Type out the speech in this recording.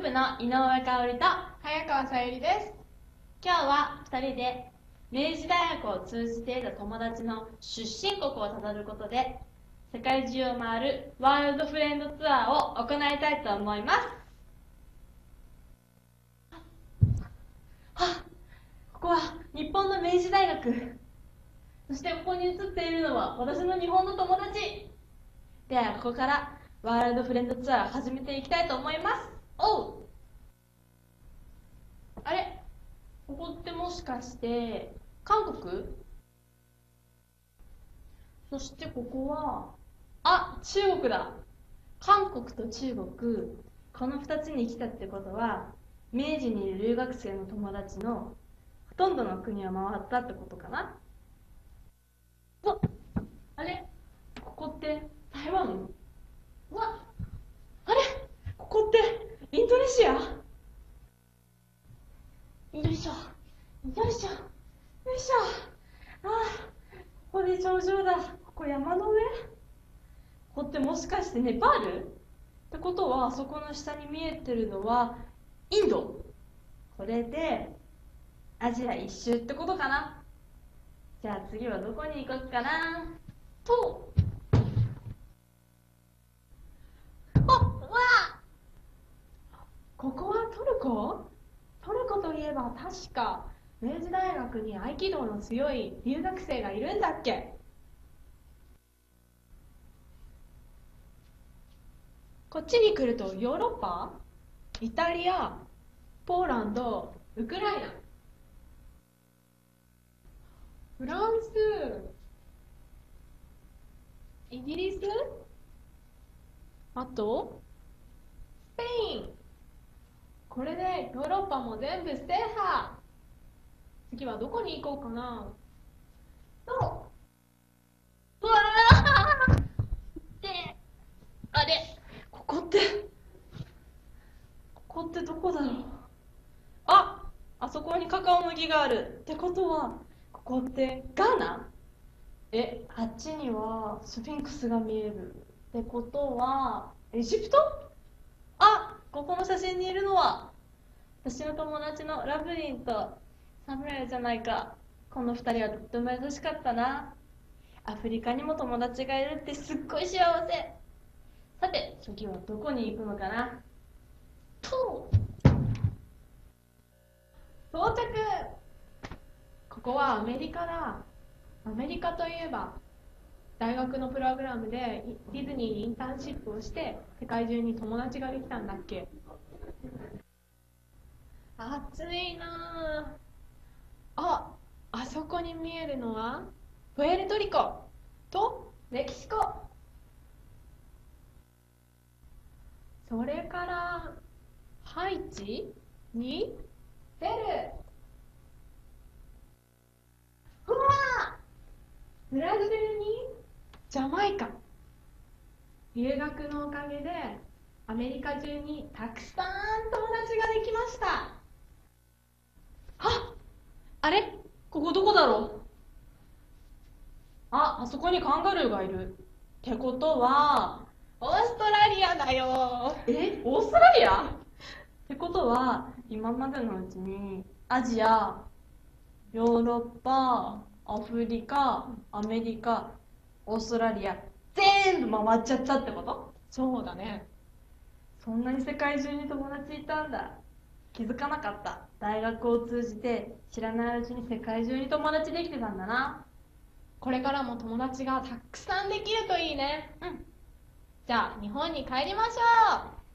部の井上香織と早川さゆりです。今日は2人で明治大学を通じて得た友達の出身国をたどることで世界中を回るワールドフレンドツアーを行いたいと思います。あここは日本の明治大学。そしてここに写っているのは私の日本の友達。ではここからワールドフレンドツアー始めていきたいと思います。おう。あれ？ここってもしかして韓国？そしてここは？あ中国だ。韓国と中国この2つに来たってことは明治にいる留学生の友達のほとんどの国を回ったってことかな。あれ？ここって台湾わあれここってインドネシアよいしょ。よいしょ。よいしょ。ああここで頂上だ。ここ山の上？ここってもしかしてネパール？ってことはあそこの下に見えてるのはインド。これでアジア一周ってことかな。じゃあ次はどこに行こうかな？とあわここはトルコ？トルコといえば確か明治大学に合気道の強い留学生がいるんだっけ？こっちに来るとヨーロッパ？イタリア？ポーランド？ウクライナ？フランス？イギリス？あと？スペイン？これでヨーロッパも全部制覇。次はどこに行こうかな。そうわーであれここってここってどこだろう。ああそこにカカオ麦がある。ってことはここってガーナ？えあっちにはスフィンクスが見える。ってことはエジプト？あここの写真にいるのは私の友達のラブリンとサムライじゃないかこの二人はとっても優しかったな。アフリカにも友達がいるってすっごい幸せ。さて次はどこに行くのかな。と到着。ここはアメリカだ。アメリカといえば大学のプログラムでディズニーにインターンシップをして世界中に友達ができたんだっけ？暑いなああそこに見えるのはプエルトリコとメキシコ。それからハイチにペルうわブラジルにジャマイカ。留学のおかげでアメリカ中にたくさん友達ができました。ああれ？ここどこだろう？ああそこにカンガルーがいる。ってことはオーストラリアだよ。え？オーストラリア？ってことは今までのうちにアジアヨーロッパアフリカアメリカオーストラリア。全部回っちゃったってこと？そうだね。そんなに世界中に友達いたんだ。気づかなかった。大学を通じて知らないうちに世界中に友達できてたんだな。これからも友達がたくさんできるといいね。うん。じゃあ日本に帰りましょう